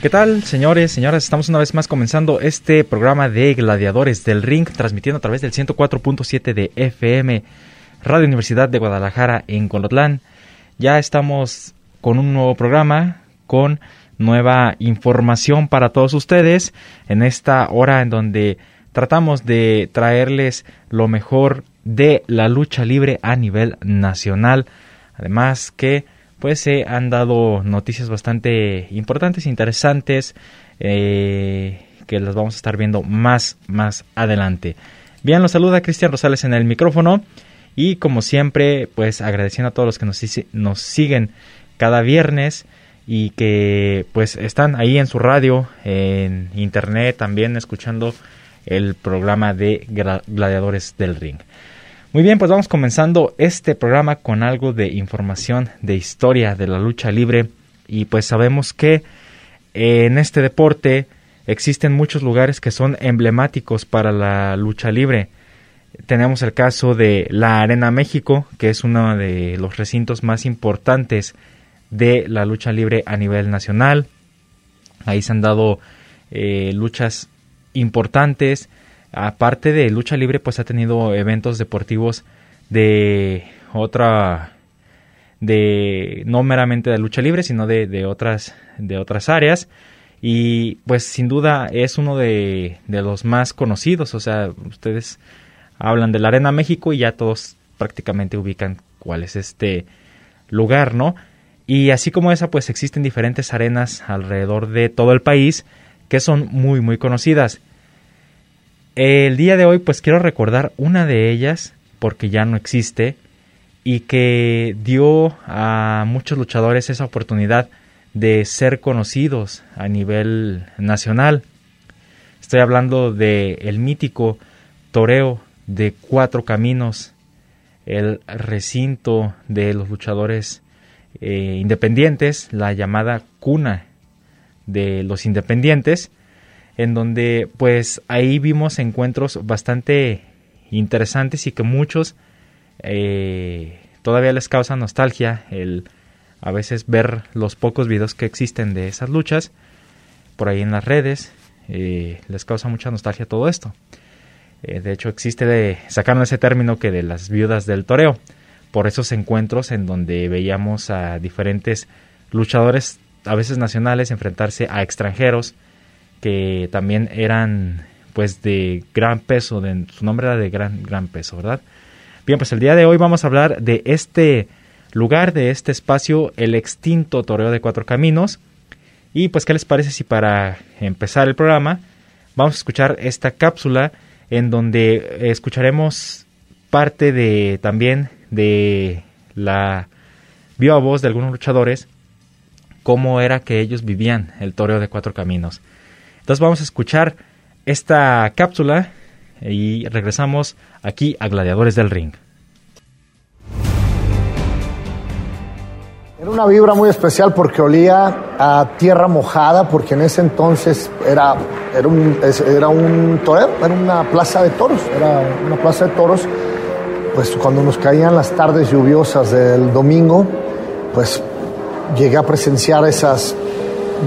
¿Qué tal, señores, señoras? Estamos una vez más comenzando este programa de Gladiadores del Ring, transmitiendo a través del 104.7 de FM, Radio Universidad de Guadalajara en Colotlán. Ya estamos con un nuevo programa, con nueva información para todos ustedes en esta hora en donde tratamos de traerles lo mejor de la lucha libre a nivel nacional. Además que pues se han dado noticias bastante importantes, interesantes, eh, que las vamos a estar viendo más, más adelante. Bien, los saluda Cristian Rosales en el micrófono y como siempre, pues agradeciendo a todos los que nos, nos siguen cada viernes y que pues están ahí en su radio, en internet también escuchando el programa de Gladiadores del Ring. Muy bien, pues vamos comenzando este programa con algo de información de historia de la lucha libre y pues sabemos que en este deporte existen muchos lugares que son emblemáticos para la lucha libre. Tenemos el caso de la Arena México, que es uno de los recintos más importantes de la lucha libre a nivel nacional. Ahí se han dado eh, luchas importantes aparte de lucha libre, pues ha tenido eventos deportivos de otra de no meramente de lucha libre, sino de, de otras de otras áreas y pues sin duda es uno de, de los más conocidos, o sea, ustedes hablan de la Arena México y ya todos prácticamente ubican cuál es este lugar, ¿no? Y así como esa, pues existen diferentes arenas alrededor de todo el país que son muy, muy conocidas. El día de hoy pues quiero recordar una de ellas porque ya no existe y que dio a muchos luchadores esa oportunidad de ser conocidos a nivel nacional. Estoy hablando de el mítico toreo de cuatro caminos, el recinto de los luchadores eh, independientes, la llamada cuna de los independientes, en donde pues ahí vimos encuentros bastante interesantes y que muchos eh, todavía les causa nostalgia el a veces ver los pocos videos que existen de esas luchas por ahí en las redes. Eh, les causa mucha nostalgia todo esto. Eh, de hecho existe de sacaron ese término que de las viudas del toreo por esos encuentros en donde veíamos a diferentes luchadores a veces nacionales enfrentarse a extranjeros que también eran pues de gran peso, su nombre era de gran, gran peso, ¿verdad? Bien, pues el día de hoy vamos a hablar de este lugar, de este espacio, el extinto Toreo de Cuatro Caminos. Y pues, ¿qué les parece si para empezar el programa vamos a escuchar esta cápsula en donde escucharemos parte de también de la viva voz de algunos luchadores cómo era que ellos vivían el toreo de cuatro caminos. Entonces vamos a escuchar esta cápsula y regresamos aquí a Gladiadores del Ring. Era una vibra muy especial porque olía a tierra mojada, porque en ese entonces era, era, un, era un toreo, era una plaza de toros, era una plaza de toros. Pues cuando nos caían las tardes lluviosas del domingo, pues llegué a presenciar esas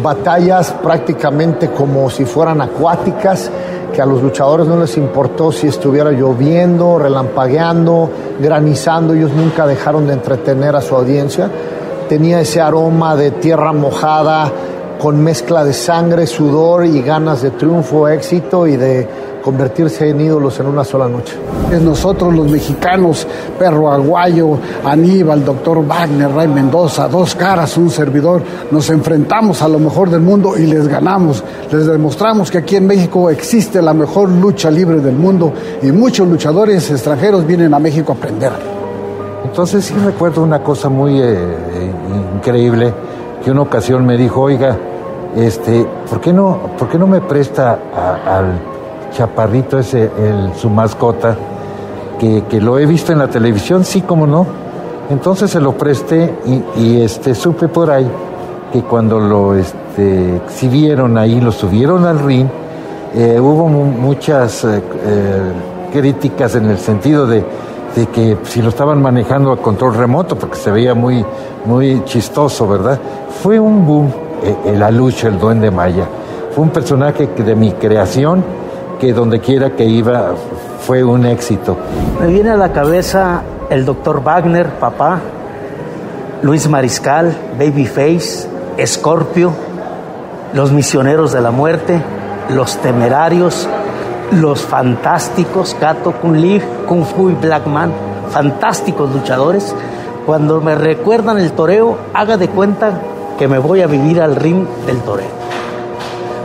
batallas prácticamente como si fueran acuáticas, que a los luchadores no les importó si estuviera lloviendo, relampagueando, granizando, ellos nunca dejaron de entretener a su audiencia. Tenía ese aroma de tierra mojada con mezcla de sangre, sudor y ganas de triunfo, éxito y de convertirse en ídolos en una sola noche. Es nosotros los mexicanos, Perro Aguayo, Aníbal, Doctor Wagner, Ray Mendoza, dos caras, un servidor, nos enfrentamos a lo mejor del mundo y les ganamos. Les demostramos que aquí en México existe la mejor lucha libre del mundo y muchos luchadores extranjeros vienen a México a aprender. Entonces sí recuerdo una cosa muy eh, increíble, que una ocasión me dijo, oiga, este, ¿por qué no, por qué no me presta al chaparrito el, su mascota, que, que, lo he visto en la televisión, sí, como no. Entonces se lo presté y, este, supe por ahí que cuando lo este, exhibieron ahí, lo subieron al ring, eh, hubo muchas eh, eh, críticas en el sentido de, de, que si lo estaban manejando a control remoto, porque se veía muy, muy chistoso, ¿verdad? Fue un boom, el Aluche, el Duende Maya. Fue un personaje de mi creación que donde quiera que iba fue un éxito. Me viene a la cabeza el doctor Wagner, papá, Luis Mariscal, Babyface, Scorpio, los misioneros de la muerte, los temerarios, los fantásticos, Kato, Kun Lee, Kung Fu y Blackman, fantásticos luchadores. Cuando me recuerdan el toreo, haga de cuenta que me voy a vivir al ring del toreo.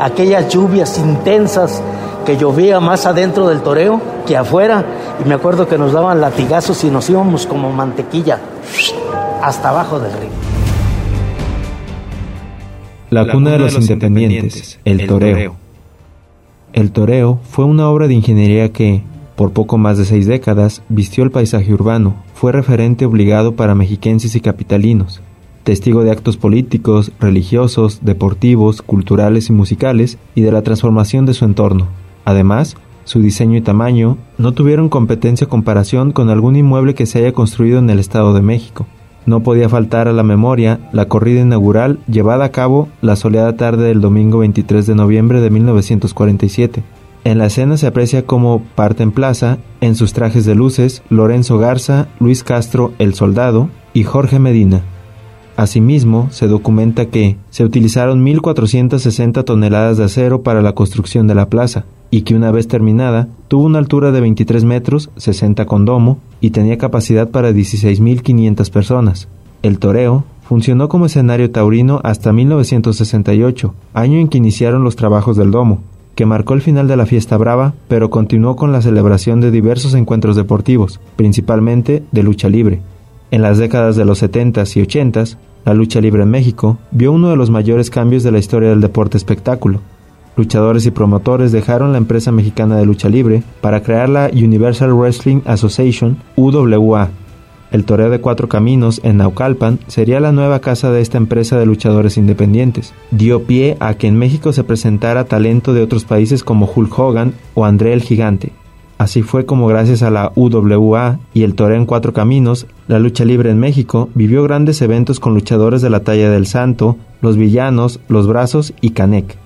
Aquellas lluvias intensas que llovía más adentro del toreo que afuera y me acuerdo que nos daban latigazos y nos íbamos como mantequilla hasta abajo del río. La cuna de los independientes, el toreo. El toreo fue una obra de ingeniería que, por poco más de seis décadas, vistió el paisaje urbano, fue referente obligado para mexiquenses y capitalinos, testigo de actos políticos, religiosos, deportivos, culturales y musicales, y de la transformación de su entorno, Además, su diseño y tamaño no tuvieron competencia comparación con algún inmueble que se haya construido en el Estado de México. No podía faltar a la memoria la corrida inaugural llevada a cabo la soleada tarde del domingo 23 de noviembre de 1947. En la escena se aprecia parte en plaza, en sus trajes de luces, Lorenzo Garza, Luis Castro, el soldado y Jorge Medina. Asimismo, se documenta que se utilizaron 1.460 toneladas de acero para la construcción de la plaza, y que una vez terminada tuvo una altura de 23 metros, 60 con domo, y tenía capacidad para 16.500 personas. El toreo funcionó como escenario taurino hasta 1968, año en que iniciaron los trabajos del domo, que marcó el final de la fiesta brava, pero continuó con la celebración de diversos encuentros deportivos, principalmente de lucha libre. En las décadas de los 70s y 80s, la lucha libre en México vio uno de los mayores cambios de la historia del deporte espectáculo, luchadores y promotores dejaron la empresa mexicana de lucha libre para crear la Universal Wrestling Association, UWA. El Toreo de Cuatro Caminos en Naucalpan sería la nueva casa de esta empresa de luchadores independientes. Dio pie a que en México se presentara talento de otros países como Hulk Hogan o André el Gigante. Así fue como gracias a la UWA y el Toreo en Cuatro Caminos, la lucha libre en México vivió grandes eventos con luchadores de la talla del Santo, Los Villanos, Los Brazos y Canek.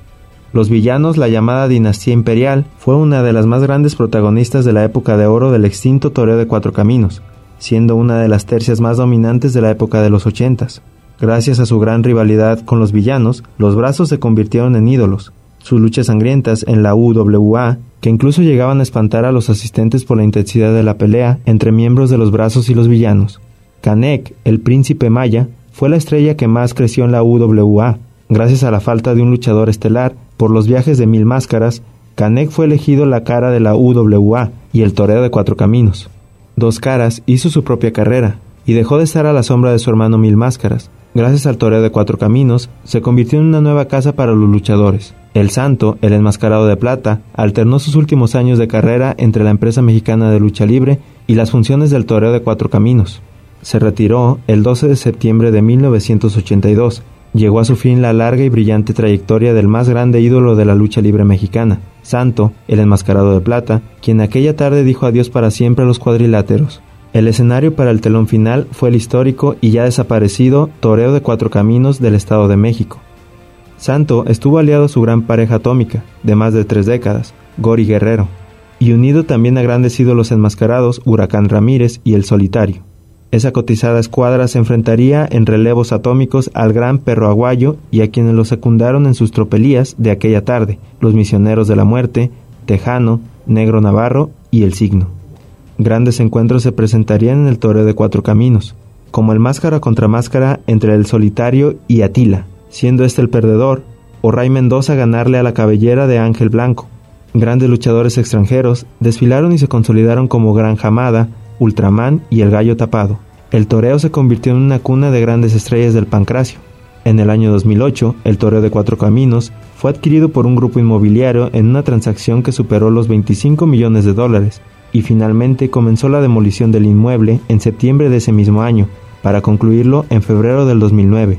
Los villanos, la llamada dinastía imperial, fue una de las más grandes protagonistas de la época de oro del extinto toreo de cuatro caminos, siendo una de las tercias más dominantes de la época de los ochentas. Gracias a su gran rivalidad con los villanos, los brazos se convirtieron en ídolos. Sus luchas sangrientas en la UWA, que incluso llegaban a espantar a los asistentes por la intensidad de la pelea entre miembros de los brazos y los villanos. Kanek, el príncipe maya, fue la estrella que más creció en la UWA, gracias a la falta de un luchador estelar por los viajes de Mil Máscaras, Canek fue elegido la cara de la UWA y el toreo de Cuatro Caminos. Dos Caras hizo su propia carrera y dejó de estar a la sombra de su hermano Mil Máscaras. Gracias al toreo de Cuatro Caminos, se convirtió en una nueva casa para los luchadores. El Santo, el enmascarado de plata, alternó sus últimos años de carrera entre la empresa mexicana de lucha libre y las funciones del toreo de Cuatro Caminos. Se retiró el 12 de septiembre de 1982 llegó a su fin la larga y brillante trayectoria del más grande ídolo de la lucha libre mexicana, Santo, el enmascarado de plata, quien aquella tarde dijo adiós para siempre a los cuadriláteros. El escenario para el telón final fue el histórico y ya desaparecido Toreo de Cuatro Caminos del Estado de México. Santo estuvo aliado a su gran pareja atómica, de más de tres décadas, Gori Guerrero, y unido también a grandes ídolos enmascarados Huracán Ramírez y El Solitario. Esa cotizada escuadra se enfrentaría en relevos atómicos al gran perro aguayo y a quienes lo secundaron en sus tropelías de aquella tarde, los misioneros de la muerte, Tejano, Negro Navarro y El Signo. Grandes encuentros se presentarían en el toreo de cuatro caminos, como el máscara contra máscara entre el solitario y Atila, siendo este el perdedor, o Ray Mendoza ganarle a la cabellera de Ángel Blanco. Grandes luchadores extranjeros desfilaron y se consolidaron como Gran Jamada, Ultraman y el Gallo Tapado. El toreo se convirtió en una cuna de grandes estrellas del pancracio. En el año 2008, el toreo de Cuatro Caminos fue adquirido por un grupo inmobiliario en una transacción que superó los 25 millones de dólares, y finalmente comenzó la demolición del inmueble en septiembre de ese mismo año, para concluirlo en febrero del 2009.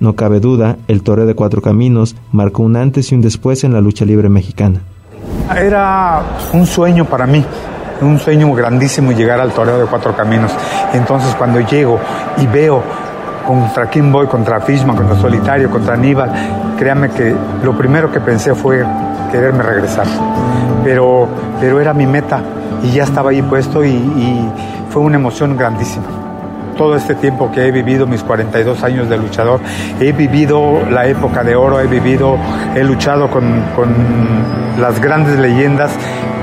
No cabe duda, el Toreo de Cuatro Caminos marcó un antes y un después en la lucha libre mexicana. Era un sueño para mí, un sueño grandísimo llegar al Toreo de Cuatro Caminos. Entonces cuando llego y veo contra quién voy, contra Fishman, contra Solitario, contra Aníbal, créanme que lo primero que pensé fue quererme regresar. Pero, pero era mi meta, y ya estaba ahí puesto y, fue una emoción grandísima todo este tiempo que he vivido, mis 42 años de luchador, he vivido la época de oro, he vivido, he luchado con, con las grandes leyendas,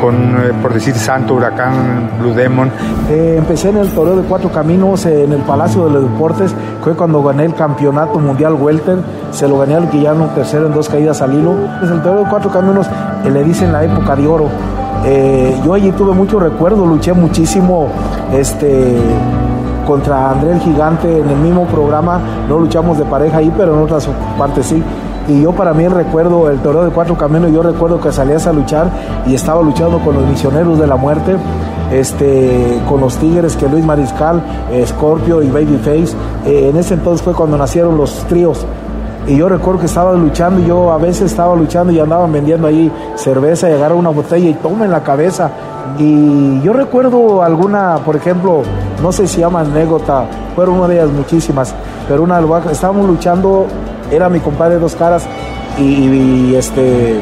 con, eh, por decir, Santo, Huracán, Blue Demon. Eh, empecé en el Toreo de Cuatro Caminos, en el Palacio de los Deportes, fue cuando gané el Campeonato Mundial Welter, se lo gané al Guillano tercero en dos caídas al hilo. Es el Toreo de Cuatro Caminos, le dicen la época de oro eh, yo allí tuve mucho recuerdo, luché muchísimo este, contra André el Gigante en el mismo programa. No luchamos de pareja ahí, pero en otras partes sí. Y yo para mí recuerdo, el toreo de cuatro caminos, yo recuerdo que salías a luchar y estaba luchando con los misioneros de la muerte, este, con los tigres que Luis Mariscal, Scorpio y Babyface. Eh, en ese entonces fue cuando nacieron los tríos y yo recuerdo que estaba luchando, yo a veces estaba luchando y andaban vendiendo ahí cerveza y agarraron una botella y tomen la cabeza. Y yo recuerdo alguna, por ejemplo, no sé si llama anécdota, fueron una de ellas muchísimas, pero una estábamos luchando, era mi compadre Dos Caras y, este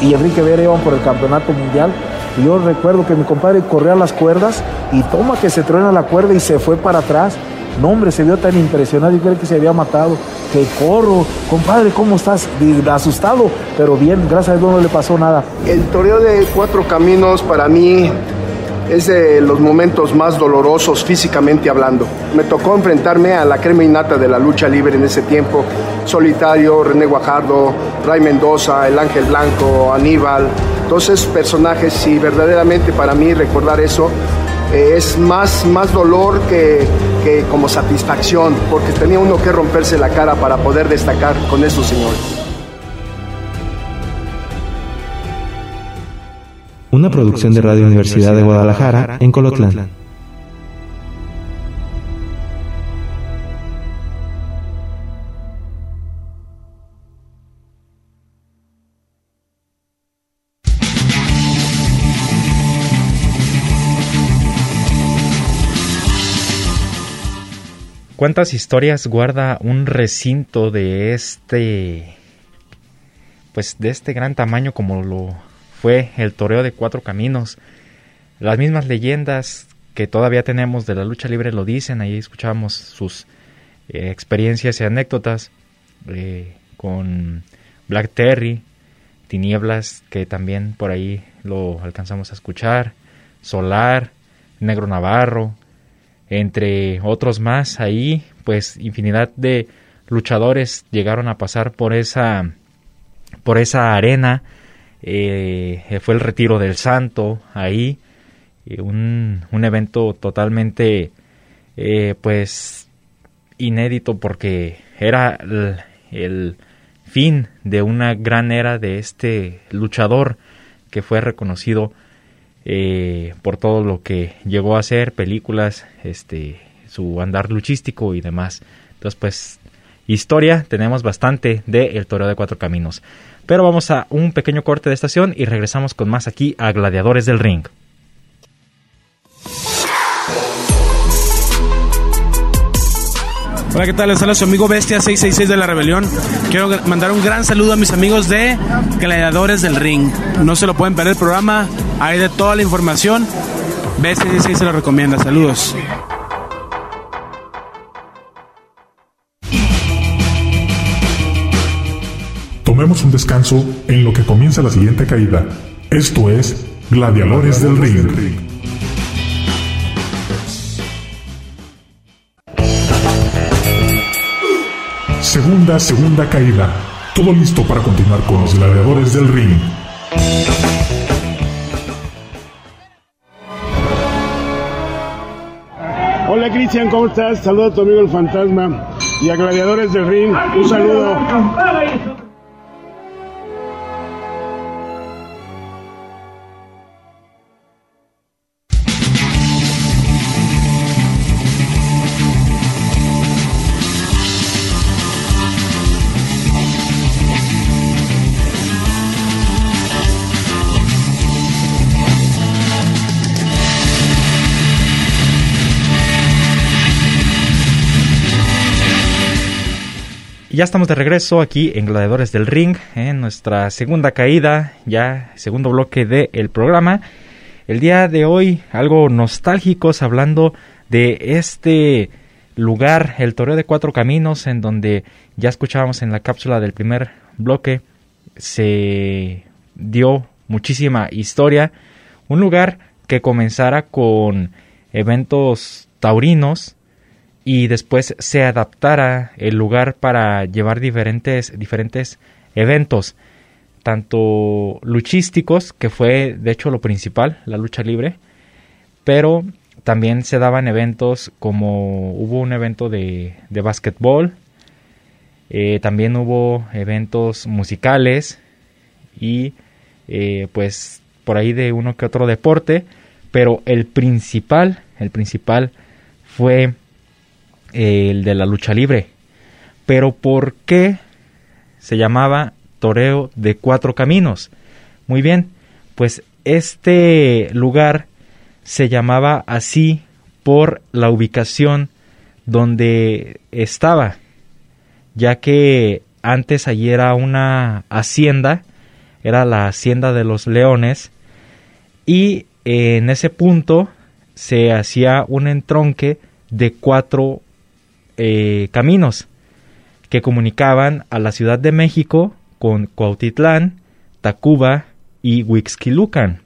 y Enrique Vera iban por el campeonato mundial. Y yo recuerdo que mi compadre corría las cuerdas y toma que se truena la cuerda y se fue para atrás. No, hombre, se vio tan impresionado y creo que se había matado. Que corro, compadre, ¿cómo estás? asustado, pero bien, gracias a Dios no le pasó nada. El toreo de cuatro caminos para mí es de los momentos más dolorosos físicamente hablando. Me tocó enfrentarme a la crema innata de la lucha libre en ese tiempo. Solitario, René Guajardo, Ray Mendoza, El Ángel Blanco, Aníbal. Entonces personajes y verdaderamente para mí recordar eso es más, más dolor que, que como satisfacción, porque tenía uno que romperse la cara para poder destacar con estos señores. Una producción de Radio Universidad de Guadalajara en Colotlán. ¿Cuántas historias guarda un recinto de este pues de este gran tamaño como lo fue el toreo de cuatro caminos? Las mismas leyendas que todavía tenemos de la lucha libre lo dicen, ahí escuchamos sus eh, experiencias y anécdotas eh, con Black Terry, Tinieblas, que también por ahí lo alcanzamos a escuchar, Solar, Negro Navarro, entre otros más ahí, pues infinidad de luchadores llegaron a pasar por esa por esa arena. Eh, fue el retiro del santo ahí, eh, un, un, evento totalmente eh, pues inédito porque era el, el fin de una gran era de este luchador que fue reconocido eh, por todo lo que llegó a hacer, películas, este, su andar luchístico y demás. Entonces, pues, historia tenemos bastante de El Toro de Cuatro Caminos. Pero vamos a un pequeño corte de estación y regresamos con más aquí a Gladiadores del Ring. Hola, ¿qué tal? Les habla su amigo Bestia 666 de la Rebelión. Quiero mandar un gran saludo a mis amigos de Gladiadores del Ring. No se lo pueden perder el programa, hay de toda la información. Bestia 666 se lo recomienda. Saludos. Tomemos un descanso en lo que comienza la siguiente caída. Esto es Gladiadores del Ring. Segunda, caída. Todo listo para continuar con los gladiadores del ring. Hola Cristian, ¿cómo estás? Saludo a tu amigo el fantasma y a Gladiadores del Ring. Un saludo. Ya estamos de regreso aquí en Gladiadores del Ring, en nuestra segunda caída, ya segundo bloque del programa. El día de hoy, algo nostálgicos, hablando de este lugar, el Toreo de Cuatro Caminos, en donde ya escuchábamos en la cápsula del primer bloque, se dio muchísima historia. Un lugar que comenzara con eventos taurinos, y después se adaptara el lugar para llevar diferentes, diferentes eventos, tanto luchísticos, que fue de hecho lo principal, la lucha libre, pero también se daban eventos como hubo un evento de, de básquetbol, eh, también hubo eventos musicales y eh, pues por ahí de uno que otro deporte, pero el principal, el principal fue el de la lucha libre. Pero ¿por qué se llamaba Toreo de Cuatro Caminos? Muy bien, pues este lugar se llamaba así por la ubicación donde estaba, ya que antes allí era una hacienda, era la hacienda de los leones, y en ese punto se hacía un entronque de cuatro eh, caminos que comunicaban a la Ciudad de México con Cuautitlán, Tacuba y Huixquilucan.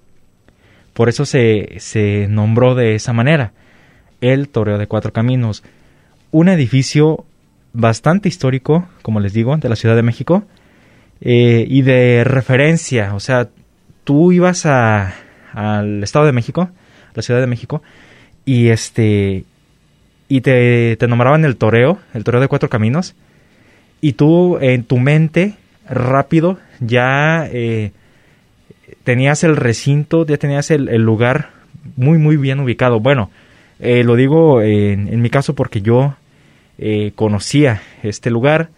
Por eso se, se nombró de esa manera el Toreo de Cuatro Caminos. Un edificio bastante histórico, como les digo, de la Ciudad de México eh, y de referencia. O sea, tú ibas a, al Estado de México, la Ciudad de México, y este y te, nombraban el toreo, el toreo de cuatro caminos, y tú en tu mente rápido ya eh, tenías el recinto, ya tenías el, lugar muy muy bien ubicado. Bueno, eh, lo digo en, en, mi caso porque yo eh, conocía este lugar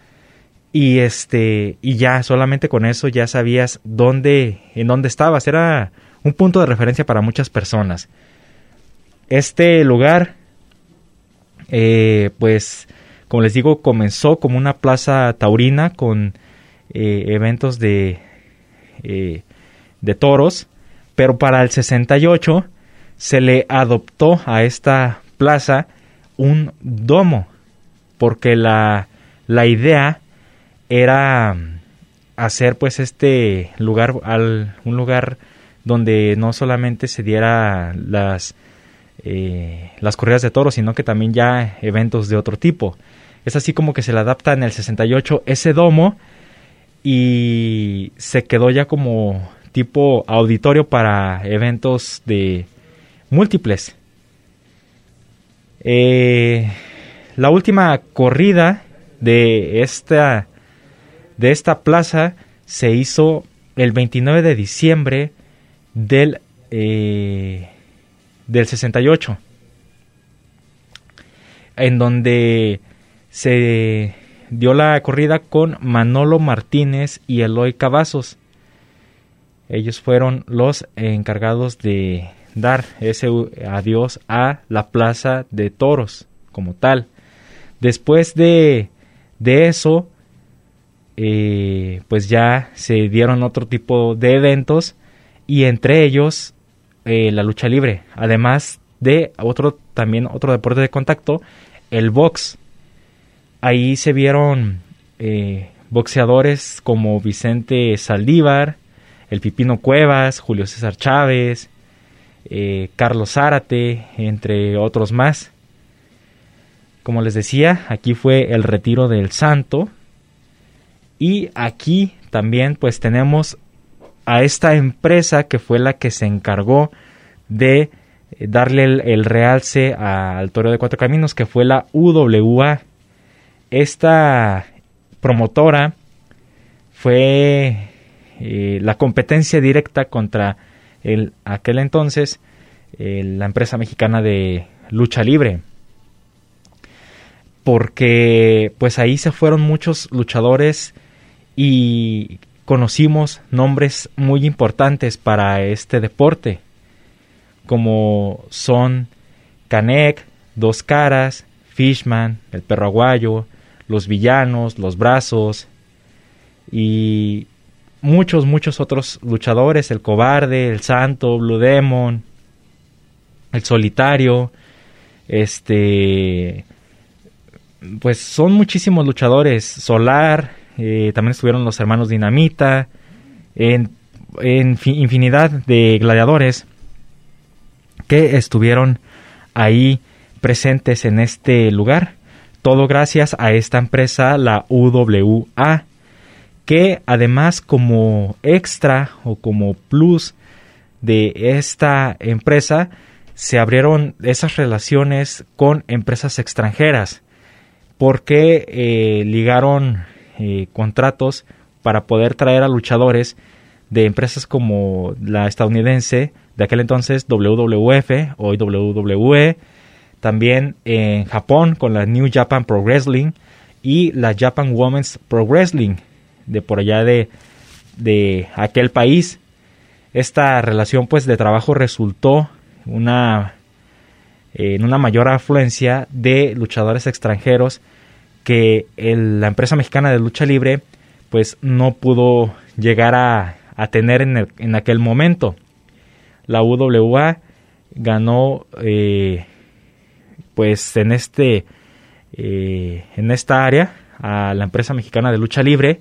y este y ya solamente con eso ya sabías dónde en dónde estabas. Era un punto de referencia para muchas personas. Este lugar eh, pues como les digo, comenzó como una plaza taurina con eh, eventos de, eh, de toros, pero para el 68 se le adoptó a esta plaza un domo, porque la, la idea era hacer pues este lugar al, un lugar donde no solamente se diera las eh, las corridas de toros, sino que también ya eventos de otro tipo. Es así como que se le adapta en el 68 ese domo y se quedó ya como tipo auditorio para eventos de múltiples. Eh, la última corrida de esta, de esta plaza se hizo el 29 de diciembre del eh, del 68, en donde se dio la corrida con Manolo Martínez y Eloy Cavazos. Ellos fueron los encargados de dar ese adiós a la plaza de toros como tal. Después de, de eso, eh, pues ya se dieron otro tipo de eventos y entre ellos eh, la lucha libre, además de otro también otro deporte de contacto, el box. Ahí se vieron eh, boxeadores como Vicente Saldívar, el Pipino Cuevas, Julio César Chávez, eh, Carlos Zárate, entre otros más. Como les decía, aquí fue el retiro del santo. Y aquí también pues tenemos a esta empresa que fue la que se encargó de eh, darle el, realce al Toro de Cuatro Caminos, que fue la UWA. Esta promotora fue eh, la competencia directa contra el, aquel entonces eh, la empresa mexicana de lucha libre porque pues ahí se fueron muchos luchadores y conocimos nombres muy importantes para este deporte como son Canek, Dos Caras, Fishman, El Perro Aguayo, Los Villanos, Los Brazos y muchos, muchos otros luchadores, el cobarde, el santo, Blue Demon, el solitario, este, pues son muchísimos luchadores, Solar, eh, también estuvieron los hermanos Dinamita, en, infinidad de gladiadores que estuvieron ahí presentes en este lugar. Todo gracias a esta empresa, la UWA, que además como extra o como plus de esta empresa se abrieron esas relaciones con empresas extranjeras porque eh, ligaron eh, contratos para poder traer a luchadores de empresas como la estadounidense de aquel entonces WWF, hoy WWE, también en Japón con la New Japan Pro Wrestling y la Japan Women's Pro Wrestling de por allá de, de aquel país. Esta relación pues de trabajo resultó una, en una mayor afluencia de luchadores extranjeros que la empresa mexicana de lucha libre pues no pudo llegar a, tener en, en, aquel momento. La UWA ganó eh, pues en este eh, en esta área a la empresa mexicana de lucha libre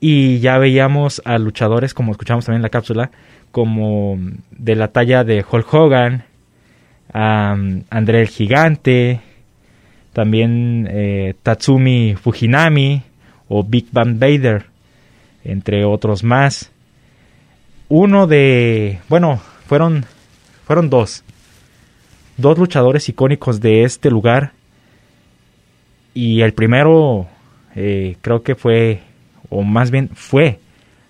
y ya veíamos a luchadores, como escuchamos también en la cápsula, como de la talla de Hulk Hogan, André el Gigante, también eh, Tatsumi Fujinami o Big Bang Vader, entre otros más. Uno de, bueno, fueron, fueron dos, dos luchadores icónicos de este lugar. Y el primero eh, creo que fue o más bien fue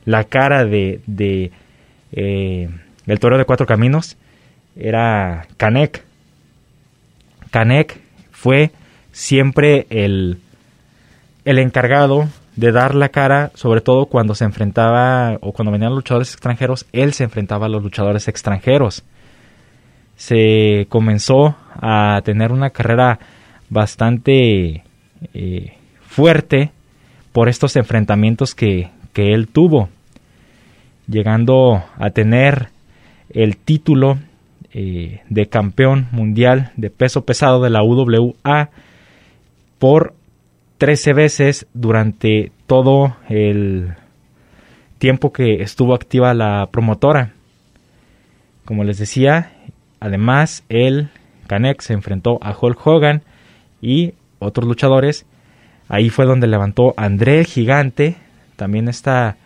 la cara de, de eh, el toro de cuatro caminos, era Canek. Canek fue siempre el, el encargado de dar la cara, sobre todo cuando se enfrentaba o cuando venían luchadores extranjeros, él se enfrentaba a los luchadores extranjeros. Se comenzó a tener una carrera bastante eh, fuerte por estos enfrentamientos que, él tuvo, llegando a tener el título eh, de campeón mundial de peso pesado de la UWA por 13 veces durante todo el tiempo que estuvo activa la promotora. Como les decía, además él, Canek, se enfrentó a Hulk Hogan y otros luchadores. Ahí fue donde levantó André el Gigante, también esta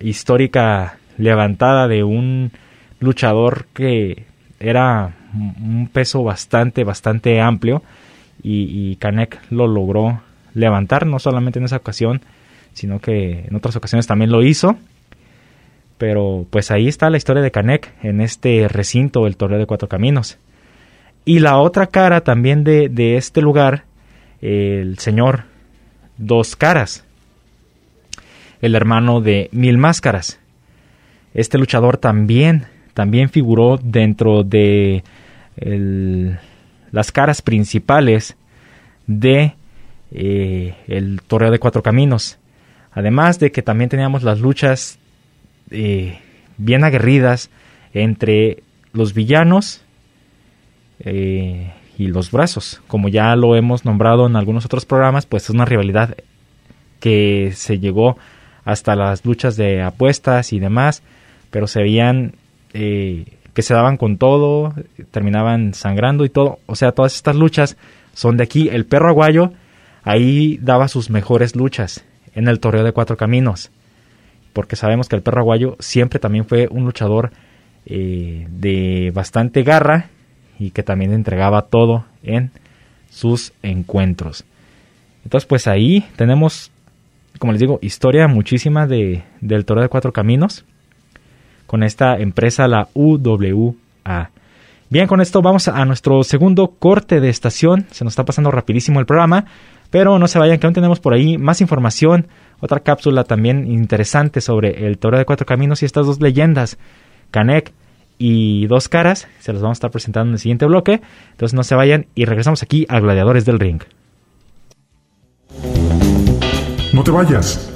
histórica levantada de un luchador que era un peso bastante, bastante amplio y, Kanek lo logró levantar, no solamente en esa ocasión, sino que en otras ocasiones también lo hizo. Pero pues ahí está la historia de Kanek en este recinto, el Torneo de Cuatro Caminos. Y la otra cara también de, de este lugar el señor Dos Caras, el hermano de Mil Máscaras. Este luchador también, también figuró dentro de las caras principales de eh, el Torneo de Cuatro Caminos. Además de que también teníamos las luchas eh, bien aguerridas entre los villanos eh, y los brazos. Como ya lo hemos nombrado en algunos otros programas, pues es una rivalidad que se llegó hasta las luchas de apuestas y demás, pero se veían que se daban con todo, terminaban sangrando y todo. O sea, todas estas luchas son de aquí. El perro aguayo ahí daba sus mejores luchas en el toreo de cuatro caminos, porque sabemos que el perro aguayo siempre también fue un luchador eh, de bastante garra y que también entregaba todo en sus encuentros. Entonces, pues ahí tenemos como les digo, historia muchísima de, del Toro de Cuatro Caminos con esta empresa, la UWA. Bien, con esto vamos a nuestro segundo corte de estación. Se nos está pasando rapidísimo el programa, pero no se vayan, que aún tenemos por ahí más información, otra cápsula también interesante sobre el Toro de Cuatro Caminos y estas dos leyendas, Canek y Dos Caras. Se los vamos a estar presentando en el siguiente bloque. Entonces no se vayan y regresamos aquí a Gladiadores del Ring. No te vayas.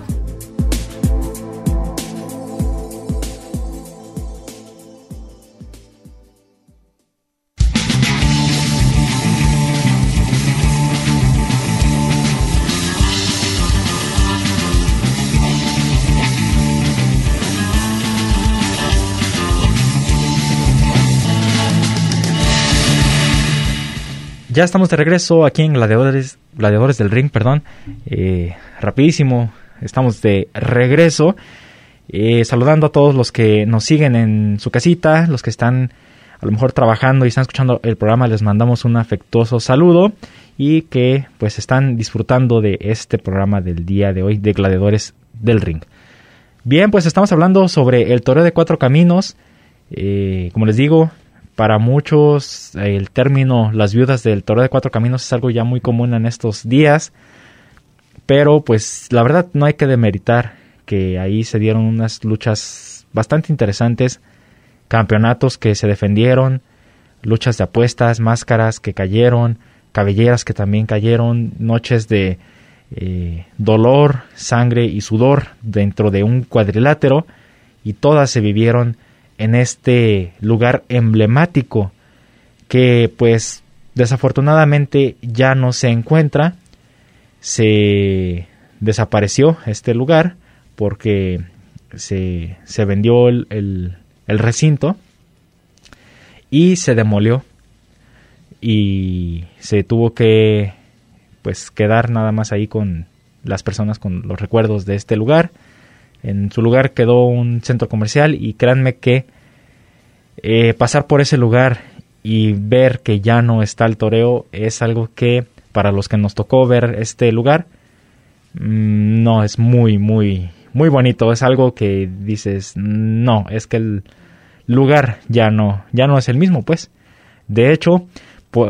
Ya estamos de regreso aquí en Gladiadores, del Ring, perdón. Eh, rapidísimo, estamos de regreso. Eh, saludando a todos los que nos siguen en su casita, los que están a lo mejor trabajando y están escuchando el programa, les mandamos un afectuoso saludo y que pues están disfrutando de este programa del día de hoy de Gladiadores del Ring. Bien, pues estamos hablando sobre el toreo de cuatro caminos. Eh, como les digo, para muchos el término las viudas del toro de cuatro caminos es algo ya muy común en estos días, pero pues la verdad no hay que demeritar que ahí se dieron unas luchas bastante interesantes, campeonatos que se defendieron, luchas de apuestas, máscaras que cayeron, cabelleras que también cayeron, noches de eh, dolor, sangre y sudor dentro de un cuadrilátero y todas se vivieron en este lugar emblemático que pues desafortunadamente ya no se encuentra. Se desapareció este lugar porque se, se vendió el, el, recinto y se demolió y se tuvo que pues quedar nada más ahí con las personas con los recuerdos de este lugar en su lugar quedó un centro comercial y créanme que eh, pasar por ese lugar y ver que ya no está el toreo es algo que para los que nos tocó ver este lugar mm, no es muy muy muy bonito. Es algo que dices no es que el lugar ya no ya no es el mismo pues. De hecho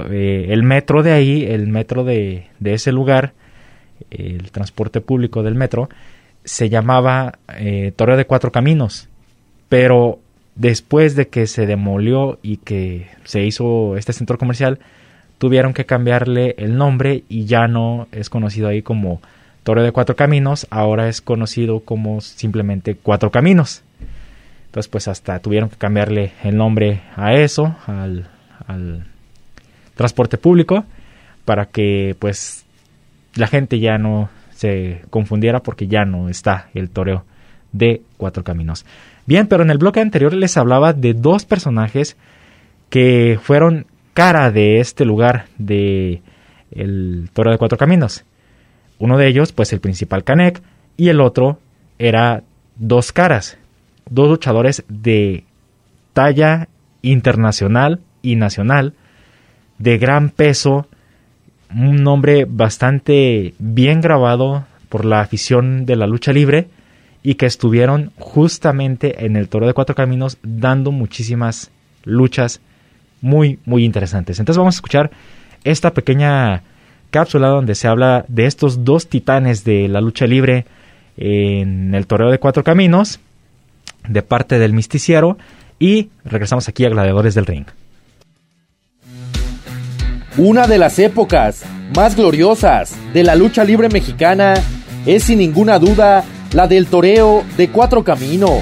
eh, el metro de ahí el metro de, de ese lugar el transporte público del metro se llamaba eh, de Cuatro Caminos, pero después de que se demolió y que se hizo este centro comercial, tuvieron que cambiarle el nombre y ya no es conocido ahí como Toreo de Cuatro Caminos, ahora es conocido como simplemente Cuatro Caminos. Entonces pues hasta tuvieron que cambiarle el nombre a eso, al, al transporte público, para que pues la gente ya no se confundiera porque ya no está el toreo de Cuatro Caminos. Bien, pero en el bloque anterior les hablaba de dos personajes que fueron cara de este lugar de el Toreo de Cuatro Caminos. Uno de ellos, pues el principal Canek, y el otro era Dos Caras, dos luchadores de talla internacional y nacional, de gran peso, un nombre bastante bien grabado por la afición de la lucha libre y que estuvieron justamente en el Toro de Cuatro Caminos dando muchísimas luchas muy, muy interesantes. Entonces vamos a escuchar esta pequeña cápsula donde se habla de estos dos titanes de la lucha libre en el toreo de cuatro caminos de parte del misticiero y regresamos aquí a Gladiadores del Ring. Una de las épocas más gloriosas de la lucha libre mexicana es sin ninguna duda la del toreo de cuatro caminos.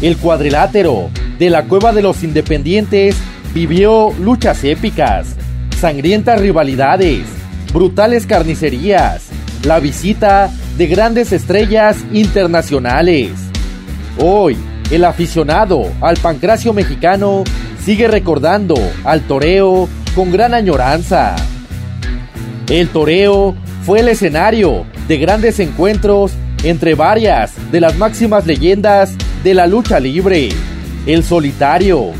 El cuadrilátero de la Cueva de los Independientes vivió luchas épicas, sangrientas rivalidades, brutales carnicerías, la visita de grandes estrellas internacionales. Hoy, el aficionado al pancracio mexicano sigue recordando al toreo con gran añoranza. El toreo fue el escenario de grandes encuentros entre varias de las máximas leyendas de la lucha libre. El solitario,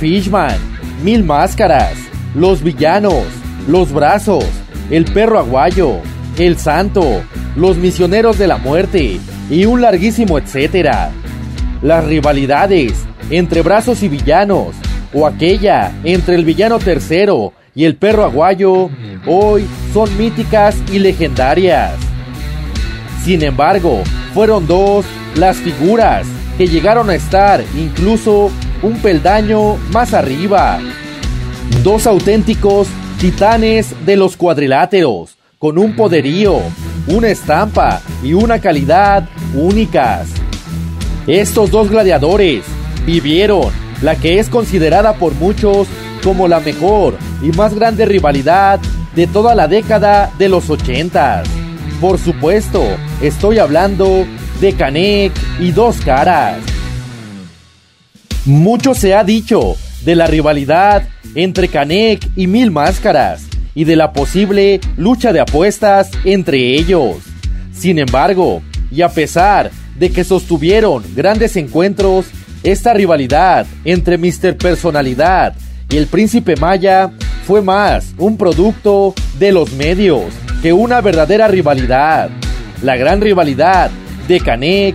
Fishman, Mil Máscaras, Los Villanos, Los Brazos, El Perro Aguayo, El Santo, Los Misioneros de la Muerte y un larguísimo etcétera. Las rivalidades entre brazos y villanos, o aquella entre el villano tercero y el perro aguayo, hoy son míticas y legendarias. Sin embargo, fueron dos las figuras que llegaron a estar incluso un peldaño más arriba. Dos auténticos titanes de los cuadriláteros, con un poderío, una estampa y una calidad únicas. Estos dos gladiadores vivieron la que es considerada por muchos como la mejor y más grande rivalidad de toda la década de los ochentas. Por supuesto, estoy hablando de Canek y Dos Caras. Mucho se ha dicho de la rivalidad entre Canek y Mil Máscaras y de la posible lucha de apuestas entre ellos. Sin embargo, y a pesar de que sostuvieron grandes encuentros, esta rivalidad entre Mr. Personalidad y el Príncipe Maya fue más un producto de los medios que una verdadera rivalidad. La gran rivalidad de Canek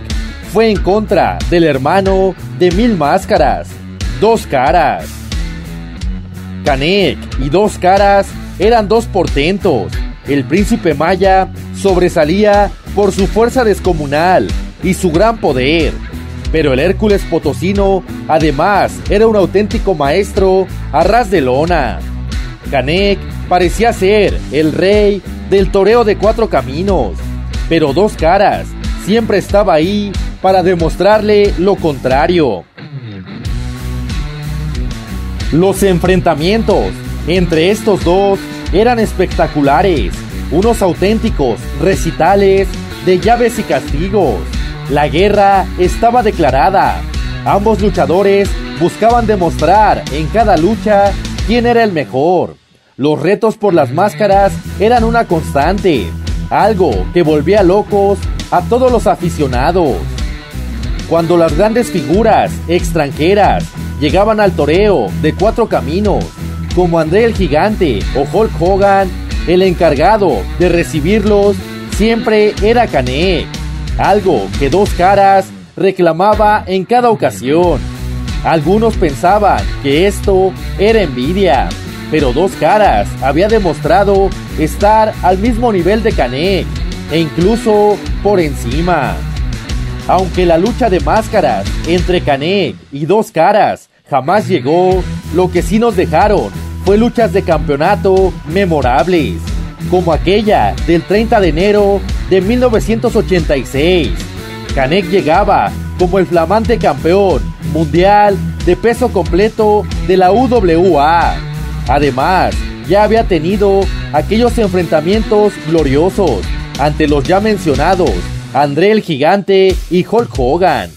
fue en contra del hermano de Mil Máscaras, Dos Caras. Canek y Dos Caras eran dos portentos. El príncipe Maya sobresalía por su fuerza descomunal y su gran poder. Pero el Hércules Potosino, además, era un auténtico maestro a ras de lona. Canek parecía ser el rey del toreo de cuatro caminos, pero dos caras siempre estaba ahí para demostrarle lo contrario. Los enfrentamientos entre estos dos eran espectaculares, unos auténticos recitales de llaves y castigos. La guerra estaba declarada. Ambos luchadores buscaban demostrar en cada lucha quién era el mejor. Los retos por las máscaras eran una constante, algo que volvía locos a todos los aficionados. Cuando las grandes figuras extranjeras llegaban al toreo de cuatro caminos, como André el Gigante o Hulk Hogan, el encargado de recibirlos siempre era Canek, algo que Dos Caras reclamaba en cada ocasión. Algunos pensaban que esto era envidia, pero Dos Caras había demostrado estar al mismo nivel de Canek e incluso por encima. Aunque la lucha de máscaras entre Canek y Dos Caras jamás llegó, lo que sí nos dejaron fue luchas de campeonato memorables, como aquella del 30 de enero de 1986. Canek llegaba como el flamante campeón mundial de peso completo de la UWA. Además, ya había tenido aquellos enfrentamientos gloriosos ante los ya mencionados André el Gigante y Hulk Hogan.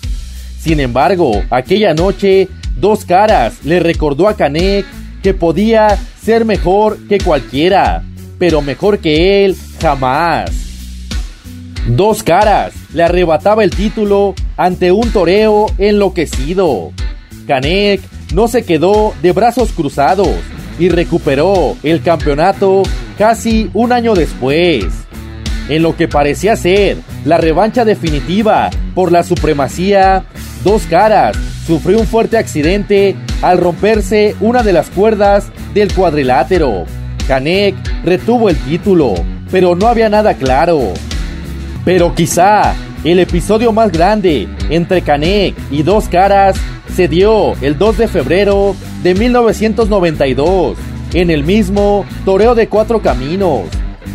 Sin embargo, aquella noche, Dos Caras le recordó a Canek que podía ser mejor que cualquiera, pero mejor que él jamás. Dos Caras le arrebataba el título ante un toreo enloquecido. Canek no se quedó de brazos cruzados y recuperó el campeonato casi un año después. En lo que parecía ser la revancha definitiva por la supremacía, Dos Caras sufrió un fuerte accidente al romperse una de las cuerdas del cuadrilátero. Canek retuvo el título, pero no había nada claro. Pero quizá el episodio más grande entre Canek y Dos Caras se dio el 2 de febrero de 1992 en el mismo Toreo de Cuatro Caminos.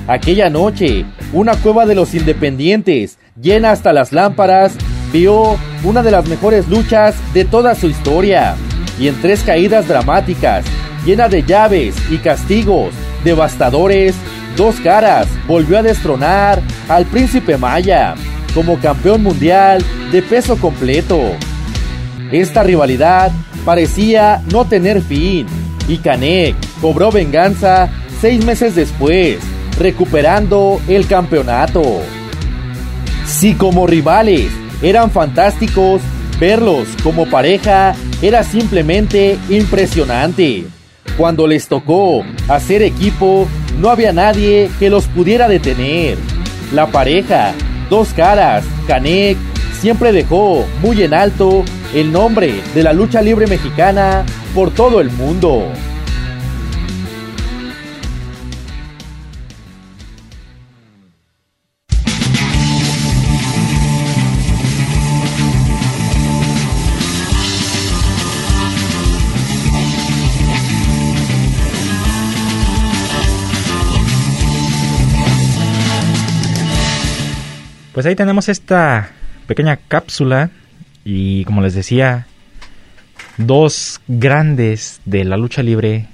Aquella noche, una cueva de los independientes, llena hasta las lámparas, vio una de las mejores luchas de toda su historia. Y en tres caídas dramáticas, llena de llaves y castigos devastadores, Dos Caras volvió a destronar al príncipe Maya como campeón mundial de peso completo. Esta rivalidad parecía no tener fin y Canek cobró venganza seis meses después, recuperando el campeonato. Si como rivales eran fantásticos, verlos como pareja era simplemente impresionante. Cuando les tocó hacer equipo, no había nadie que los pudiera detener. La pareja, dos caras, Canek, siempre dejó muy en alto el nombre de la lucha libre mexicana por todo el mundo. Pues ahí tenemos esta pequeña cápsula y como les decía, dos grandes de la lucha libre,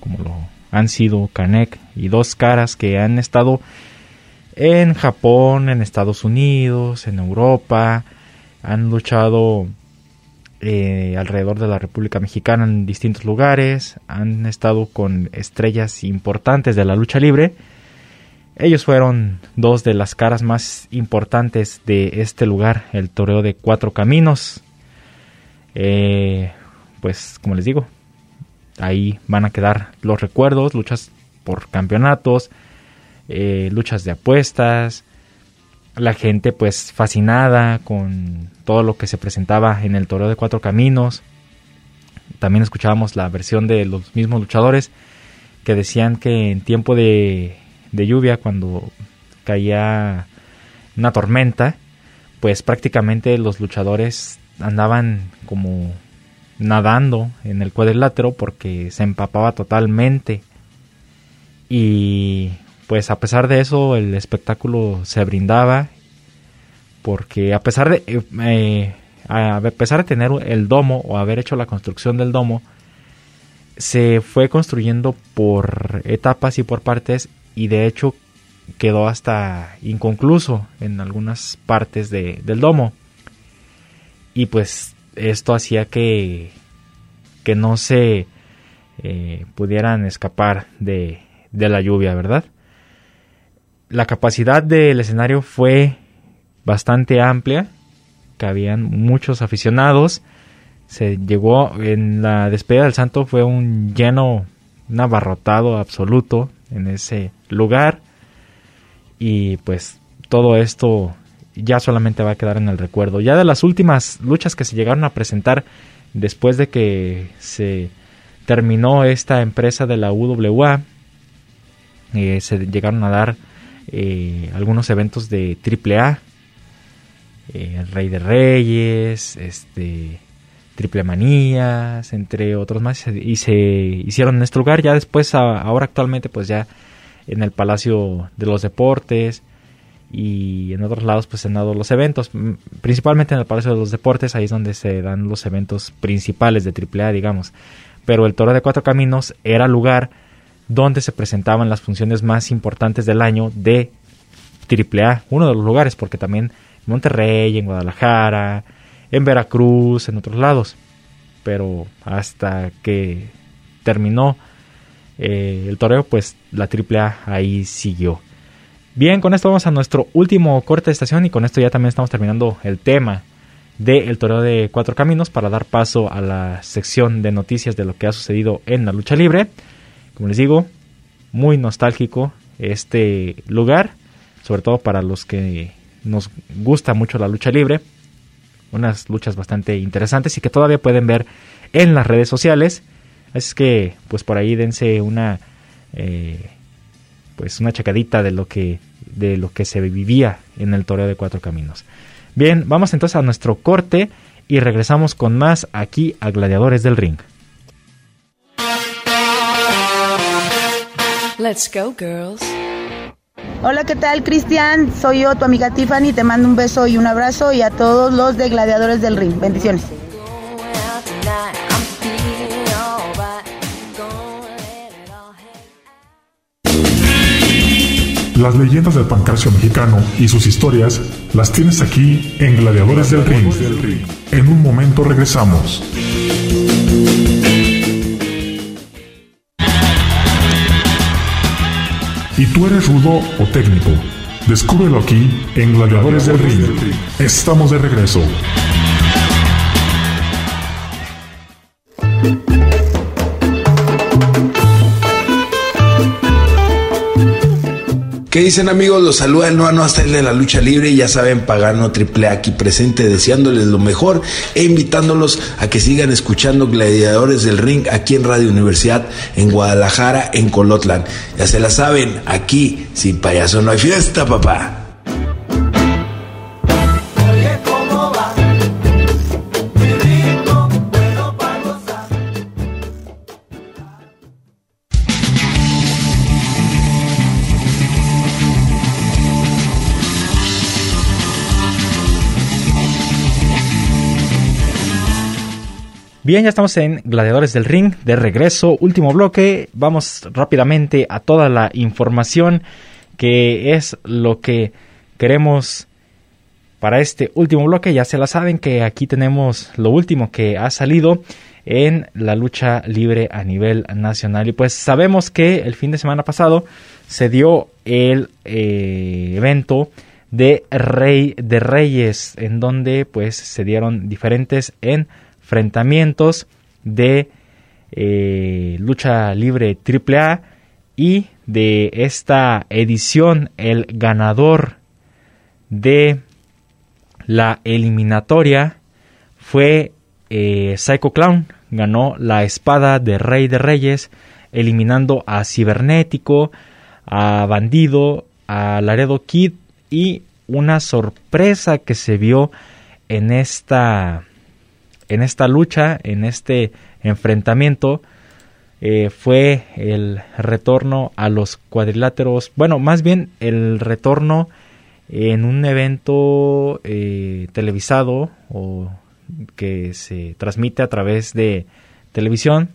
como lo han sido Kanek y dos caras que han estado en Japón, en Estados Unidos, en Europa, han luchado eh, alrededor de la República Mexicana en distintos lugares, han estado con estrellas importantes de la lucha libre ellos fueron dos de las caras más importantes de este lugar, el toreo de cuatro caminos. Eh, pues como les digo, ahí van a quedar los recuerdos, luchas por campeonatos, eh, luchas de apuestas, la gente pues fascinada con todo lo que se presentaba en el toreo de cuatro caminos. También escuchábamos la versión de los mismos luchadores que decían que en tiempo de de lluvia, cuando caía una tormenta, pues prácticamente los luchadores andaban como nadando en el cuadrilátero porque se empapaba totalmente. Y pues a pesar de eso el espectáculo se brindaba porque a pesar de eh, eh, a pesar de tener el domo o haber hecho la construcción del domo se fue construyendo por etapas y por partes y de hecho quedó hasta inconcluso en algunas partes de, del domo. Y pues esto hacía que, que no se eh, pudieran escapar de, de la lluvia, ¿verdad? La capacidad del escenario fue bastante amplia, que habían muchos aficionados. Se llegó en la despedida del santo fue un lleno, un abarrotado absoluto en ese lugar y pues todo esto ya solamente va a quedar en el recuerdo. Ya de las últimas luchas que se llegaron a presentar después de que se terminó esta empresa de la UWA, eh, se llegaron a dar eh, algunos eventos de AAA, eh, Rey de Reyes, este Triple Manías, entre otros más, y se hicieron en este lugar. Ya después, ahora actualmente, pues ya en el Palacio de los Deportes y en otros lados pues se han dado los eventos, principalmente en el Palacio de los Deportes, ahí es donde se dan los eventos principales de AAA, digamos. Pero el Toro de Cuatro Caminos era lugar donde se presentaban las funciones más importantes del año de AAA, uno de los lugares, porque también en Monterrey, en Guadalajara, en Veracruz, en otros lados. Pero hasta que terminó eh, el toreo, pues la AAA ahí siguió. Bien, con esto vamos a nuestro último corte de estación y con esto ya también estamos terminando el tema del el toreo de cuatro caminos para dar paso a la sección de noticias de lo que ha sucedido en la lucha libre. Como les digo, muy nostálgico este lugar, sobre todo para los que nos gusta mucho la lucha libre. Unas luchas bastante interesantes y que todavía pueden ver en las redes sociales. Así que, pues por ahí dense una eh, pues una chacadita de lo que de lo que se vivía en el toreo de cuatro caminos. Bien, vamos entonces a nuestro corte y regresamos con más aquí a Gladiadores del Ring. Let's go, girls. Hola, ¿qué tal, Cristian? Soy yo, tu amiga Tiffany. Te mando un beso y un abrazo y a todos los de Gladiadores del Ring. Bendiciones. Las leyendas del pancarcio mexicano y sus historias las tienes aquí en Gladiadores del Ring. En un momento regresamos. ¿Y tú eres rudo o técnico? Descúbrelo aquí en Gladiadores del Ring. Estamos de regreso. ¿Qué dicen amigos? Los saluda el no hasta el de la lucha libre ya saben, Pagano Triple aquí presente, deseándoles lo mejor e invitándolos a que sigan escuchando Gladiadores del Ring aquí en Radio Universidad, en Guadalajara, en Colotlan. Ya se la saben, aquí sin payaso no hay fiesta, papá. Bien, ya estamos en Gladiadores del Ring, de regreso, último bloque. Vamos rápidamente a toda la información que es lo que queremos para este último bloque. Ya se la saben que aquí tenemos lo último que ha salido en la lucha libre a nivel nacional. Y pues sabemos que el fin de semana pasado se dio el eh, evento de Rey de Reyes, en donde pues se dieron diferentes en enfrentamientos de eh, lucha libre AAA y de esta edición el ganador de la eliminatoria fue eh, Psycho Clown. Ganó la espada de Rey de Reyes eliminando a Cibernético a Bandido a Laredo Kid y una sorpresa que se vio en esta en esta lucha, en este enfrentamiento, eh, fue el retorno a los cuadriláteros, bueno, más bien el retorno en un evento eh, televisado o que se transmite a través de televisión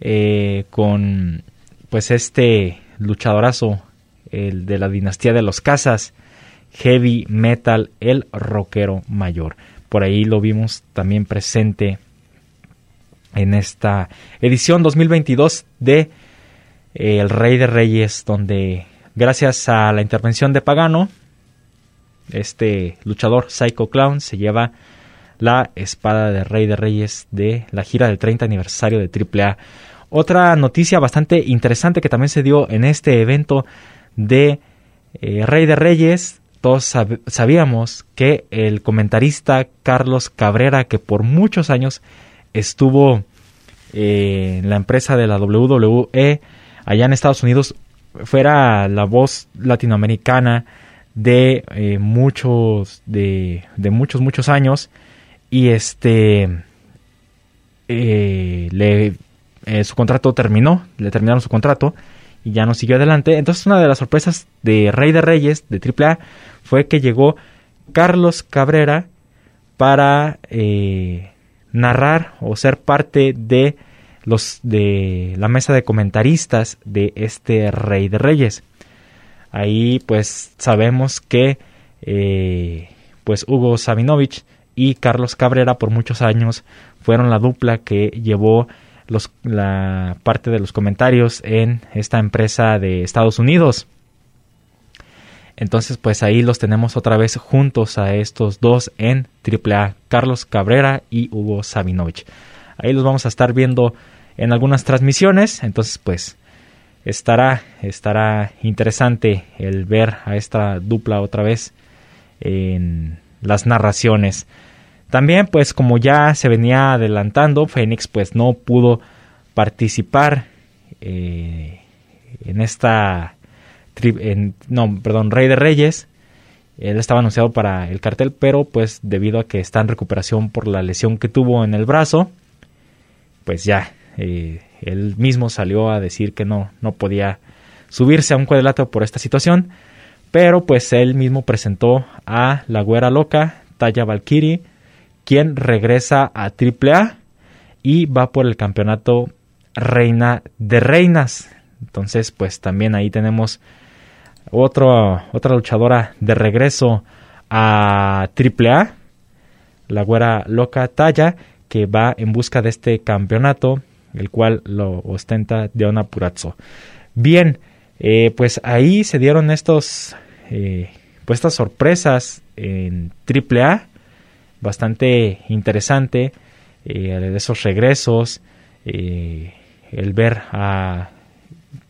eh, con pues este luchadorazo el de la dinastía de los casas heavy metal el rockero mayor por ahí lo vimos también presente en esta edición 2022 de eh, El Rey de Reyes, donde gracias a la intervención de Pagano, este luchador Psycho Clown se lleva la espada de Rey de Reyes de la gira del 30 aniversario de AAA. Otra noticia bastante interesante que también se dio en este evento de eh, Rey de Reyes todos sabíamos que el comentarista Carlos Cabrera, que por muchos años estuvo eh, en la empresa de la WWE allá en Estados Unidos, fuera la voz latinoamericana de eh, muchos de, muchos muchos años y este eh, le su contrato terminó le terminaron su contrato y ya no siguió adelante. Entonces una de las sorpresas de Rey de Reyes de AAA fue que llegó Carlos Cabrera para eh, narrar o ser parte de los de la mesa de comentaristas de este Rey de Reyes. Ahí pues sabemos que eh, pues Hugo Sabinovich y Carlos Cabrera por muchos años fueron la dupla que llevó la parte de los comentarios en esta empresa de Estados Unidos. Entonces, pues ahí los tenemos otra vez juntos a estos dos en AAA, Carlos Cabrera y Hugo Sabinovich. Ahí los vamos a estar viendo en algunas transmisiones, entonces pues estará estará interesante el ver a esta dupla otra vez en las narraciones. También, pues como ya se venía adelantando, Fénix pues no pudo participar eh, en esta no, perdón, Rey de Reyes. Él estaba anunciado para el cartel, pero pues debido a que está en recuperación por la lesión que tuvo en el brazo, pues ya, eh, él mismo salió a decir que no, no podía subirse a un cuadrilátero por esta situación, pero pues él mismo presentó a la güera loca, Taya Valkyrie, quien regresa a AAA y va por el campeonato Reina de Reinas. Entonces, pues también ahí tenemos otra luchadora de regreso a AAA, la güera loca Talla, que va en busca de este campeonato, el cual lo ostenta Diona Purazzo. Bien, eh, pues ahí se dieron estos, eh, pues estas sorpresas en AAA, bastante interesante, eh, de esos regresos, el ver a,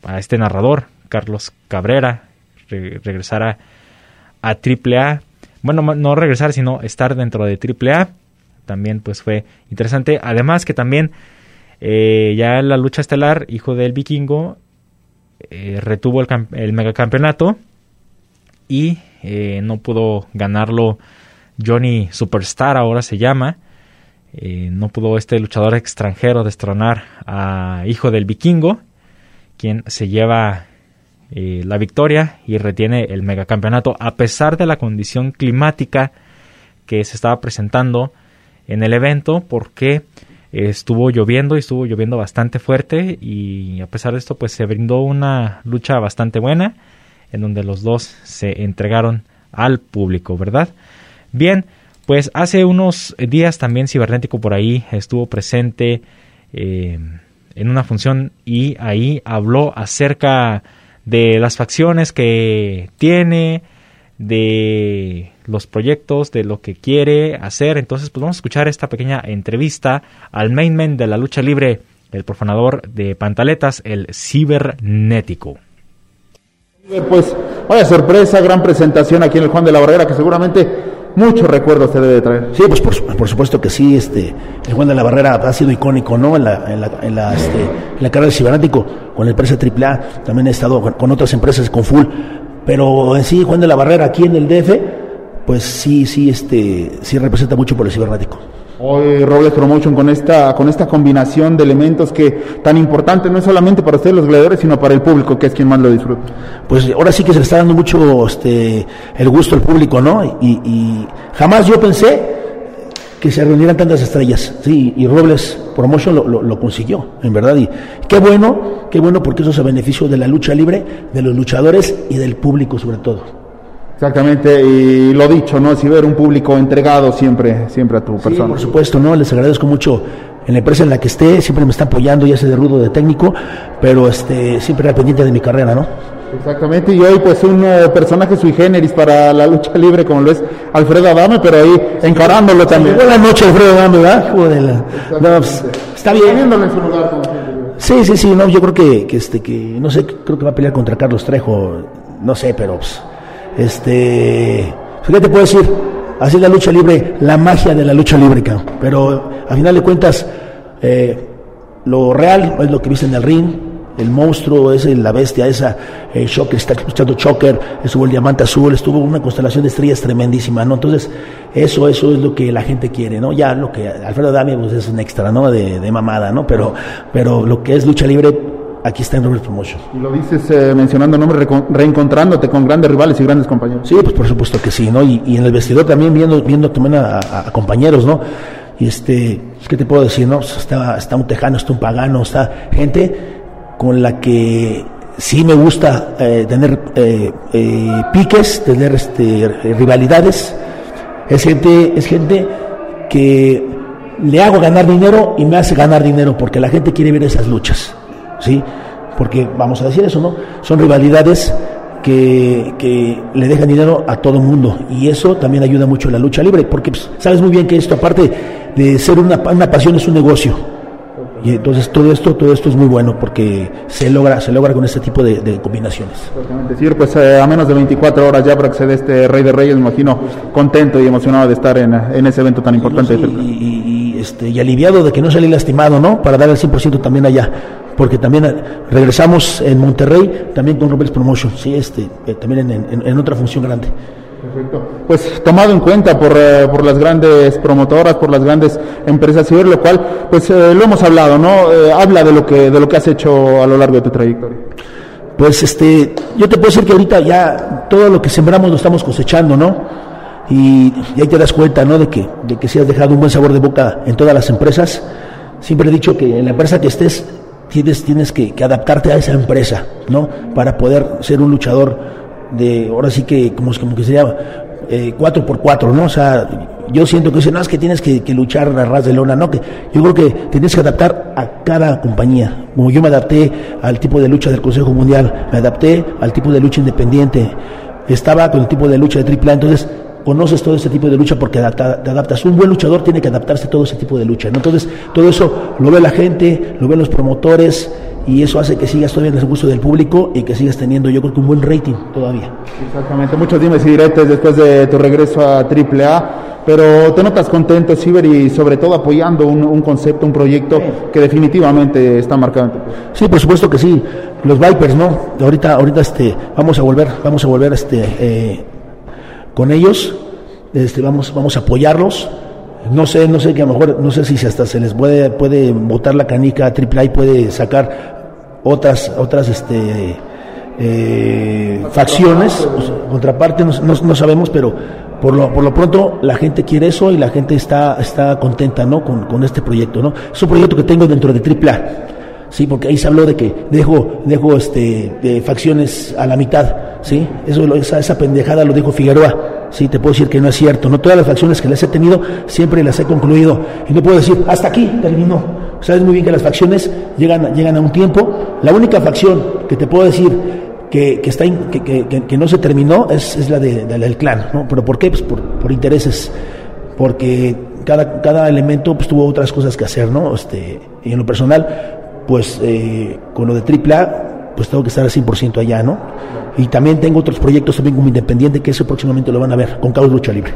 a este narrador, Carlos Cabrera, regresar a, a AAA. Bueno, no regresar, sino estar dentro de AAA. También pues fue interesante. Además que también eh, ya en la lucha estelar, hijo del vikingo, eh, retuvo el, el, megacampeonato y eh, no pudo ganarlo Johnny Superstar, ahora se llama. no pudo este luchador extranjero destronar a hijo del vikingo, quien se lleva la victoria y retiene el megacampeonato a pesar de la condición climática que se estaba presentando en el evento porque estuvo lloviendo y estuvo lloviendo bastante fuerte y a pesar de esto pues se brindó una lucha bastante buena en donde los dos se entregaron al público, ¿verdad? Bien, pues hace unos días también Cibernético por ahí estuvo presente eh, en una función y ahí habló acerca de las facciones que tiene, de los proyectos, de lo que quiere hacer. Entonces, pues vamos a escuchar esta pequeña entrevista al mainman de la lucha libre, el profanador de pantaletas, el cibernético. Pues vaya sorpresa, gran presentación aquí en el Juan de la Barrera, que seguramente muchos recuerdos se debe traer. Sí, pues por, supuesto que sí, este, el Juan de la Barrera ha sido icónico, ¿no? En la, en la, en la, este, en la carrera del cibernético, con la empresa AAA, también he estado con, otras empresas con Full, pero en sí, Juan de la Barrera aquí en el DF, pues sí, sí, este, sí representa mucho por el cibernético. Hoy Robles Promotion con esta, con esta combinación de elementos que tan importante no es solamente para ustedes los gladiadores, sino para el público, que es quien más lo disfruta. Pues ahora sí que se está dando mucho este, el gusto al público, ¿no? Y, jamás yo pensé que se reunieran tantas estrellas, sí, y Robles Promotion lo, lo, lo, consiguió, en verdad, y qué bueno, qué bueno porque eso es a beneficio de la lucha libre, de los luchadores y del público sobre todo. Exactamente, y lo dicho, ¿no? Si ver un público entregado siempre, siempre a tu persona. Sí, por supuesto, ¿no? Les agradezco mucho en la empresa en la que esté, siempre me está apoyando, ya sea de rudo de técnico, pero este, siempre pendiente de mi carrera, ¿no? Exactamente, y hoy pues un personaje sui generis para la lucha libre como lo es Alfredo Adame, pero ahí encarándolo también. Buenas noches Alfredo Adame, ¿verdad? No, pues, está bien. En su lugar, sí, sí, sí, no, yo creo que, que, este, que, no sé, creo que va a pelear contra Carlos Trejo, no sé, pero pues, este, ¿qué te puedo decir? Así es la lucha libre, la magia de la lucha libre, pero a final de cuentas, eh, lo real es lo que viste en el ring, el monstruo es la bestia esa, el Shocker, está escuchando Choker, estuvo el diamante azul, estuvo una constelación de estrellas tremendísima, ¿no? Entonces, eso, eso es lo que la gente quiere, ¿no? Ya lo que Alfredo Dami pues es un extra, ¿no? De, de mamada, ¿no? Pero, pero lo que es lucha libre, aquí está en Robert Promotion. Y lo dices eh, mencionando nombres, reencontrándote con grandes rivales y grandes compañeros. Sí, pues por supuesto que sí, ¿no? Y, en el vestidor también viendo, viendo también a, compañeros, ¿no? Y este, ¿qué te puedo decir, no? Pues está, está un tejano, está un pagano, está gente con la que sí me gusta eh, tener eh, piques, tener este, rivalidades. Es gente, es gente que le hago ganar dinero y me hace ganar dinero porque la gente quiere ver esas luchas. ¿Sí? Porque vamos a decir eso, ¿no? Son rivalidades que, que le dejan dinero a todo mundo y eso también ayuda mucho en la lucha libre, porque pues, sabes muy bien que esto, aparte de ser una, una pasión, es un negocio. Y entonces todo esto, todo esto es muy bueno porque se logra, se logra con este tipo de, combinaciones. Decir, pues eh, a menos de 24 horas ya para que se dé este Rey de Reyes, me imagino contento y emocionado de estar en, en ese evento tan importante. y, y, este, y aliviado de que no salí lastimado, ¿no? Para dar el 100% también allá porque también eh, regresamos en Monterrey, también con Robles Promotion, sí, este, eh, también en, en, otra función grande. Perfecto. Pues tomado en cuenta por, eh, por, las grandes promotoras, por las grandes empresas ciber, lo cual, pues lo hemos hablado, ¿no? habla de lo que de lo que has hecho a lo largo de tu trayectoria. Pues este, yo te puedo decir que ahorita ya todo lo que sembramos lo estamos cosechando, ¿no? Y, ahí te das cuenta, ¿no? De que, de que si has dejado un buen sabor de boca en todas las empresas. Siempre he dicho que en la empresa que estés tienes, tienes que, adaptarte a esa empresa, ¿no? Para poder ser un luchador de, ahora sí que, como, como que se llama, eh, cuatro por cuatro, ¿no? O sea, yo siento que no es que tienes que, luchar a ras de lona, no, que yo creo que tienes que adaptar a cada compañía. Como yo me adapté al tipo de lucha del Consejo Mundial, me adapté al tipo de lucha independiente, estaba con el tipo de lucha de AAA, entonces conoces todo ese tipo de lucha porque te adaptas. Un buen luchador tiene que adaptarse a todo ese tipo de lucha. Entonces, todo eso lo ve la gente, lo ven los promotores y eso hace que sigas todavía en el gusto del público y que sigas teniendo, yo creo que un buen rating todavía. Exactamente, muchos dimes y directos después de tu regreso a AAA, pero te notas contento, Ciber, y sobre todo apoyando un, concepto, un proyecto que definitivamente está marcado. Sí, por supuesto que sí. Los Vipers, ¿no? Ahorita, ahorita este, vamos a volver, vamos a volver este, eh, con ellos, este, vamos, vamos a apoyarlos. No sé, no sé que a lo mejor, no sé si hasta se les puede, puede botar la canica AAA y puede sacar otras, otras este, eh, facciones, contraparte, no, no, sabemos, pero por lo, por lo pronto la gente quiere eso y la gente está, está contenta ¿no? con, con este proyecto. ¿no? Es un proyecto que tengo dentro de AAA. Sí, porque ahí se habló de que dejo, dejo este, de facciones a la mitad. ¿Sí? Eso, esa, esa pendejada lo dijo Figueroa, ¿sí? Te puedo decir que no es cierto, no todas las facciones que les he tenido siempre las he concluido y no puedo decir, hasta aquí terminó. Sabes muy bien que las facciones llegan, llegan a un tiempo. La única facción que te puedo decir que, que, está que, que, que, no se terminó es, es la de, del clan, ¿no? ¿Pero por qué? Pues por, por intereses, porque cada, cada elemento pues, tuvo otras cosas que hacer, ¿no? Este, y en lo personal, pues eh, con lo de AAA pues tengo que estar al 100% allá, ¿no? Y también tengo otros proyectos también como independiente que eso próximamente lo van a ver con Caos Lucha Libre.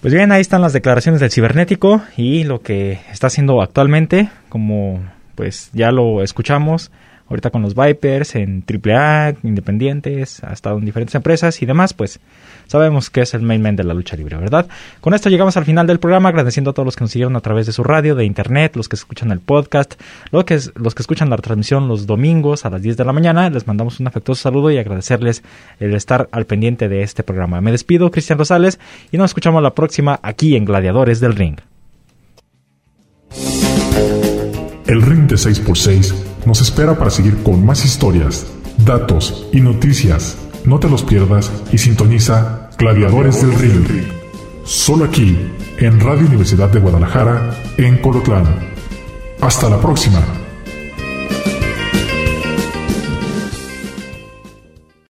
Pues bien, ahí están las declaraciones del cibernético y lo que está haciendo actualmente, como pues ya lo escuchamos, ahorita con los Vipers, en AAA, independientes, ha estado en diferentes empresas y demás, pues sabemos que es el main man de la lucha libre, ¿verdad? Con esto llegamos al final del programa, agradeciendo a todos los que nos siguieron a través de su radio, de internet, los que escuchan el podcast, los que, los que escuchan la transmisión los domingos a las 10 de la mañana, les mandamos un afectuoso saludo y agradecerles el estar al pendiente de este programa. Me despido, Cristian Rosales, y nos escuchamos la próxima aquí en Gladiadores del Ring. El ring de 6x6 nos espera para seguir con más historias, datos y noticias. No te los pierdas y sintoniza Gladiadores del Ring. Solo aquí, en Radio Universidad de Guadalajara, en Colotlán. Hasta la próxima.